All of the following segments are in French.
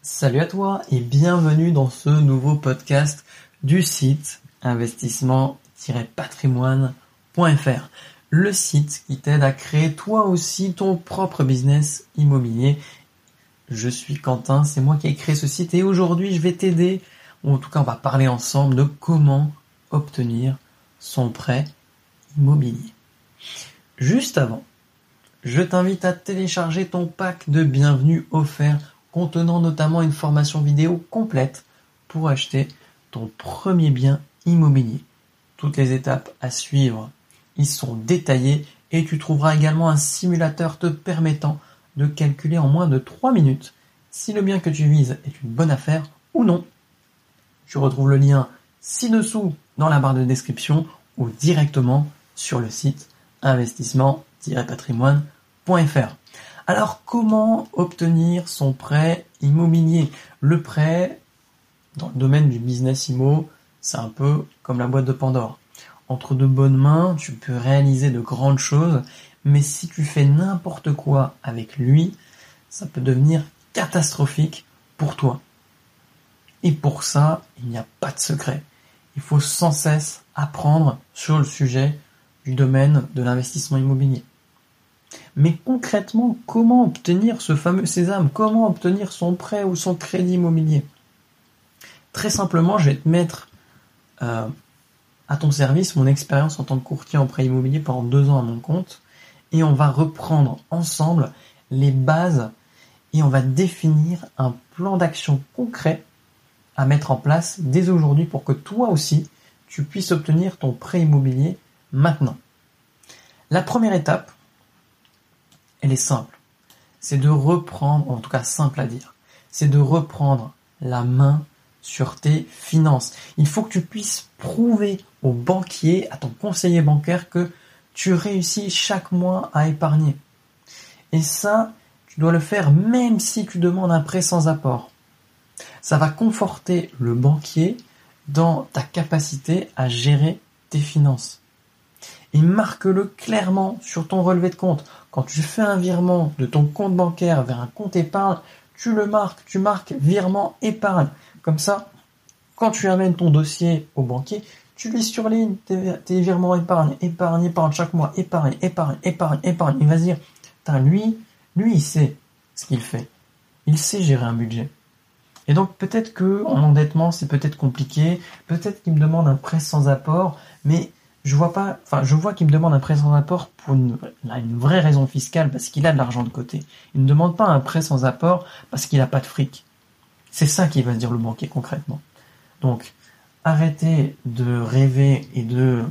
Salut à toi et bienvenue dans ce nouveau podcast du site investissement-patrimoine.fr. Le site qui t'aide à créer toi aussi ton propre business immobilier. Je suis Quentin, c'est moi qui ai créé ce site et aujourd'hui je vais t'aider, ou en tout cas on va parler ensemble de comment obtenir son prêt immobilier. Juste avant, je t'invite à télécharger ton pack de bienvenue offert contenant notamment une formation vidéo complète pour acheter ton premier bien immobilier. Toutes les étapes à suivre y sont détaillées et tu trouveras également un simulateur te permettant de calculer en moins de 3 minutes si le bien que tu vises est une bonne affaire ou non. Tu retrouves le lien ci-dessous dans la barre de description ou directement sur le site investissement-patrimoine.fr. Alors comment obtenir son prêt immobilier? Le prêt, dans le domaine du business immo, c'est un peu comme la boîte de Pandore. Entre de bonnes mains, tu peux réaliser de grandes choses, mais si tu fais n'importe quoi avec lui, ça peut devenir catastrophique pour toi. Et pour ça, il n'y a pas de secret. Il faut sans cesse apprendre sur le sujet du domaine de l'investissement immobilier. Mais concrètement, comment obtenir ce fameux sésame? Comment obtenir son prêt ou son crédit immobilier? Très simplement, je vais te mettre euh, à ton service mon expérience en tant que courtier en prêt immobilier pendant deux ans à mon compte et on va reprendre ensemble les bases et on va définir un plan d'action concret à mettre en place dès aujourd'hui pour que toi aussi tu puisses obtenir ton prêt immobilier maintenant. La première étape, elle est simple. C'est de reprendre, en tout cas simple à dire, c'est de reprendre la main sur tes finances. Il faut que tu puisses prouver au banquier, à ton conseiller bancaire que tu réussis chaque mois à épargner. Et ça, tu dois le faire même si tu demandes un prêt sans apport. Ça va conforter le banquier dans ta capacité à gérer tes finances. Et marque-le clairement sur ton relevé de compte. Quand tu fais un virement de ton compte bancaire vers un compte épargne, tu le marques, tu marques virement épargne. Comme ça, quand tu amènes ton dossier au banquier, tu lui surlignes tes, virements épargne, épargne, épargne chaque mois, épargne, épargne, épargne, épargne. Il va se dire, lui, lui, il sait ce qu'il fait. Il sait gérer un budget. Et donc peut-être que en endettement c'est peut-être compliqué, peut-être qu'il me demande un prêt sans apport, mais je vois pas, enfin, je vois qu'il me demande un prêt sans apport pour une, vraie raison fiscale parce qu'il a de l'argent de côté. Il ne demande pas un prêt sans apport parce qu'il n'a pas de fric. C'est ça qui va se dire le banquier concrètement. Donc, arrêtez de rêver et de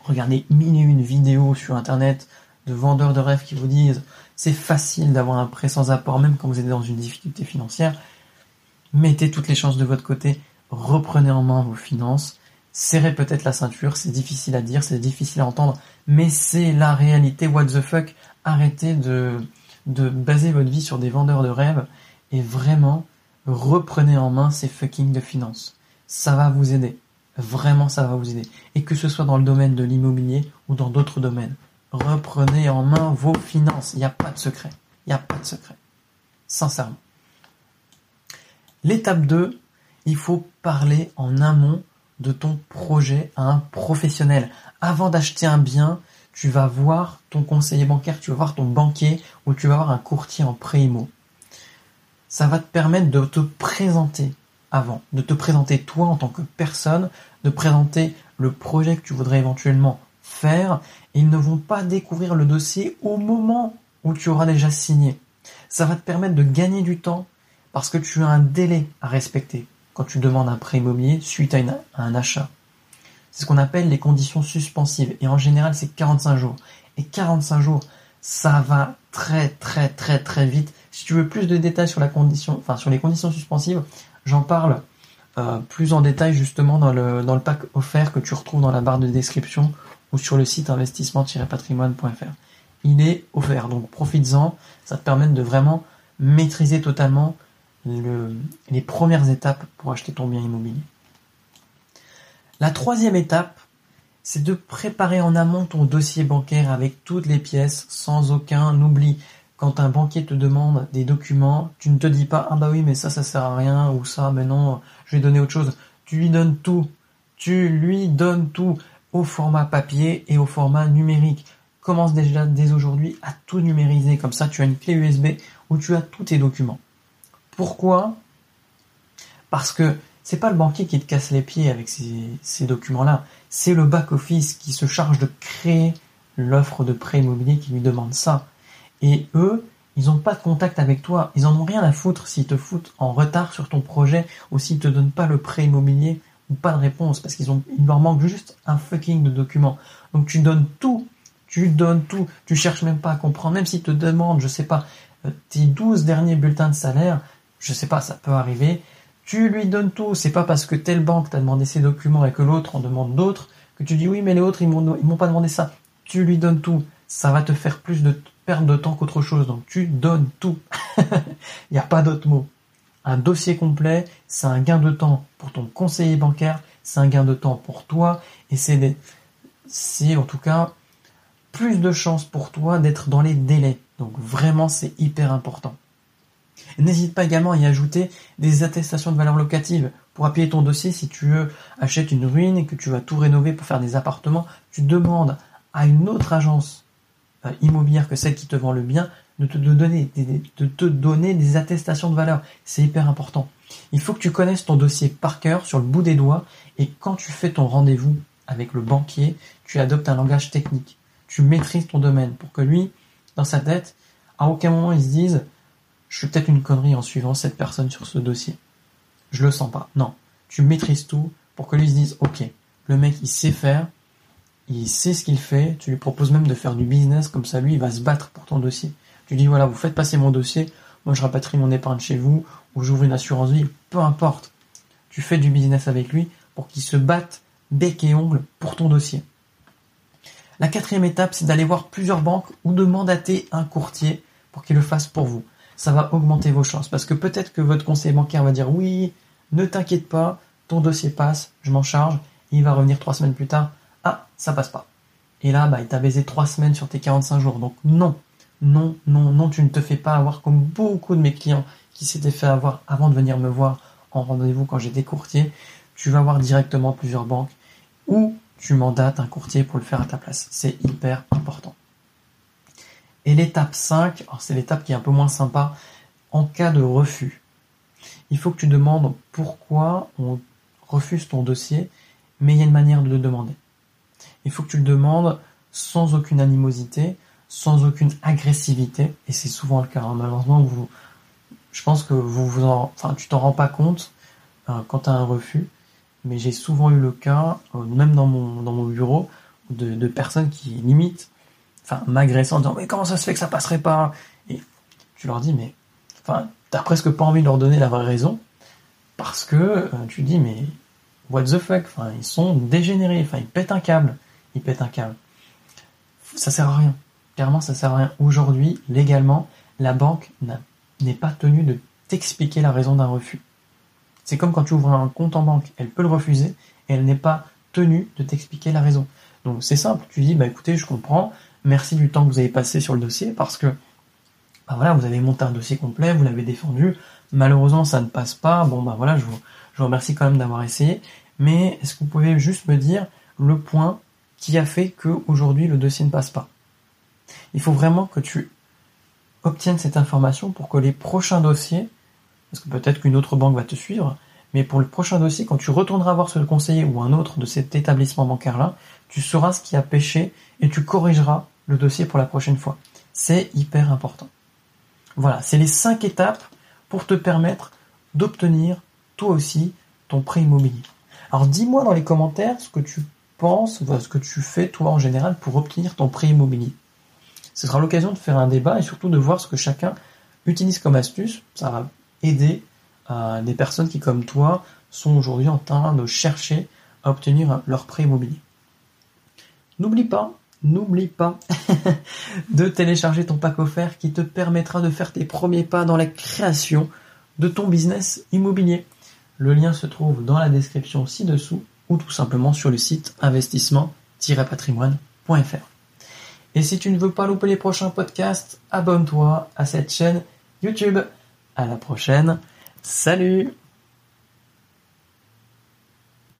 regarder mille et une vidéos sur internet de vendeurs de rêves qui vous disent c'est facile d'avoir un prêt sans apport même quand vous êtes dans une difficulté financière. Mettez toutes les chances de votre côté, reprenez en main vos finances serrez peut-être la ceinture, c'est difficile à dire, c'est difficile à entendre, mais c'est la réalité, what the fuck, arrêtez de, de baser votre vie sur des vendeurs de rêves et vraiment reprenez en main ces fucking de finances. Ça va vous aider. Vraiment, ça va vous aider. Et que ce soit dans le domaine de l'immobilier ou dans d'autres domaines. Reprenez en main vos finances. Il n'y a pas de secret. Il n'y a pas de secret. Sincèrement. L'étape 2, il faut parler en amont de ton projet à un professionnel. Avant d'acheter un bien, tu vas voir ton conseiller bancaire, tu vas voir ton banquier ou tu vas voir un courtier en pré-IMO. Ça va te permettre de te présenter avant, de te présenter toi en tant que personne, de présenter le projet que tu voudrais éventuellement faire. Ils ne vont pas découvrir le dossier au moment où tu auras déjà signé. Ça va te permettre de gagner du temps parce que tu as un délai à respecter quand tu demandes un prêt immobilier suite à, un achat. C'est ce qu'on appelle les conditions suspensives. Et en général, c'est 45 jours. Et 45 jours, ça va très très très très vite. Si tu veux plus de détails sur la condition, enfin sur les conditions suspensives, j'en parle euh, plus en détail justement dans le, dans le pack offert que tu retrouves dans la barre de description ou sur le site investissement-patrimoine.fr. Il est offert, donc profites-en, ça te permet de vraiment maîtriser totalement les premières étapes pour acheter ton bien immobilier. La troisième étape, c'est de préparer en amont ton dossier bancaire avec toutes les pièces sans aucun oubli. quand un banquier te demande des documents, tu ne te dis pas ah bah oui mais ça ça sert à rien ou ça mais non je vais donner autre chose. Tu lui donnes tout. Tu lui donnes tout au format papier et au format numérique. Commence déjà dès aujourd'hui à tout numériser comme ça tu as une clé USB où tu as tous tes documents. Pourquoi? Parce que c'est pas le banquier qui te casse les pieds avec ces, documents-là, c'est le back office qui se charge de créer l'offre de prêt immobilier qui lui demande ça. Et eux, ils n'ont pas de contact avec toi. Ils en ont rien à foutre s'ils te foutent en retard sur ton projet ou s'ils te donnent pas le prêt immobilier ou pas de réponse parce qu'ils ont, il leur manque juste un fucking de documents. Donc tu donnes tout. Tu donnes tout. Tu cherches même pas à comprendre. Même s'ils te demandent, je sais pas, euh, tes 12 derniers bulletins de salaire, je sais pas, ça peut arriver. Tu lui donnes tout. C'est pas parce que telle banque t'a demandé ces documents et que l'autre en demande d'autres que tu dis oui, mais les autres, ils m'ont, m'ont pas demandé ça. Tu lui donnes tout. Ça va te faire plus de de temps qu'autre chose. Donc tu donnes tout. Il n'y a pas d'autre mot. Un dossier complet, c'est un gain de temps pour ton conseiller bancaire, c'est un gain de temps pour toi, et c'est c'est en tout cas plus de chances pour toi d'être dans les délais. Donc vraiment, c'est hyper important. N'hésite pas également à y ajouter des attestations de valeur locative pour appuyer ton dossier si tu achètes une ruine et que tu vas tout rénover pour faire des appartements. Tu demandes à une autre agence euh, immobilière que celle qui te vend le bien, de te donner des, de te donner des attestations de valeur. C'est hyper important. Il faut que tu connaisses ton dossier par cœur sur le bout des doigts et quand tu fais ton rendez-vous avec le banquier, tu adoptes un langage technique. Tu maîtrises ton domaine pour que lui, dans sa tête, à aucun moment il se dise je fais peut-être une connerie en suivant cette personne sur ce dossier. Je le sens pas. Non. Tu maîtrises tout pour que lui se dise ok, le mec il sait faire, il sait ce qu'il fait, tu lui proposes même de faire du business, comme ça lui il va se battre pour ton dossier. Tu dis voilà, vous faites passer mon dossier, moi je rapatrie mon épargne chez vous, ou j'ouvre une assurance vie, peu importe. Tu fais du business avec lui pour qu'il se batte bec et ongle pour ton dossier. La quatrième étape, c'est d'aller voir plusieurs banques ou de mandater un courtier pour qu'il le fasse pour vous. Ça va augmenter vos chances parce que peut-être que votre conseiller bancaire va dire oui, ne t'inquiète pas, ton dossier passe, je m'en charge, il va revenir trois semaines plus tard, ah, ça passe pas. Et là, bah, il t'a baisé trois semaines sur tes 45 jours. Donc non, non, non, non, tu ne te fais pas avoir comme beaucoup de mes clients qui s'étaient fait avoir avant de venir me voir en rendez-vous quand j'étais courtier. Tu vas voir directement plusieurs banques ou tu mandates un courtier pour le faire à ta place. C'est hyper important. Et l'étape 5, c'est l'étape qui est un peu moins sympa, en cas de refus. Il faut que tu demandes pourquoi on refuse ton dossier, mais il y a une manière de le demander il faut que tu le demandes sans aucune animosité, sans aucune agressivité, et c'est souvent le cas. Hein. Malheureusement, je pense que vous vous tu t'en rends pas compte euh, quand tu as un refus, mais j'ai souvent eu le cas, euh, même dans mon, bureau, de personnes qui limitent, enfin, m'agressant en disant mais comment ça se fait que ça passerait pas? Et tu leur dis mais, enfin, t'as presque pas envie de leur donner la vraie raison, parce que euh, tu dis mais what the fuck, enfin, ils sont dégénérés, enfin, ils pètent un câble il pète un câble. Ça sert à rien. Clairement, ça sert à rien. Aujourd'hui, légalement, la banque n'est pas tenue de t'expliquer la raison d'un refus. C'est comme quand tu ouvres un compte en banque, elle peut le refuser et elle n'est pas tenue de t'expliquer la raison. Donc c'est simple, tu dis bah écoutez, je comprends, merci du temps que vous avez passé sur le dossier parce que voilà, vous avez monté un dossier complet, vous l'avez défendu, malheureusement ça ne passe pas, bon bah voilà, je vous, je vous remercie quand même d'avoir essayé, mais est-ce que vous pouvez juste me dire le point qui a fait qu'aujourd'hui le dossier ne passe pas? Il faut vraiment que tu obtiennes cette information pour que les prochains dossiers, parce que peut-être qu'une autre banque va te suivre, mais pour le prochain dossier, quand tu retourneras voir ce conseiller ou un autre de cet établissement bancaire-là, tu sauras ce qui a pêché et tu corrigeras le dossier pour la prochaine fois. C'est hyper important. Voilà, c'est les cinq étapes pour te permettre d'obtenir toi aussi ton prêt immobilier. Alors dis-moi dans les commentaires ce que tu penses, ce que tu fais toi en général pour obtenir ton prêt immobilier. Ce sera l'occasion de faire un débat et surtout de voir ce que chacun utilise comme astuce. Ça va aider euh, des personnes qui, comme toi, sont aujourd'hui en train de chercher à obtenir leur prêt immobilier. N'oublie pas, n'oublie pas de télécharger ton pack offert qui te permettra de faire tes premiers pas dans la création de ton business immobilier. Le lien se trouve dans la description ci-dessous ou tout simplement sur le site investissement-patrimoine.fr. Et si tu ne veux pas louper les prochains podcasts, abonne-toi à cette chaîne YouTube. À la prochaine. Salut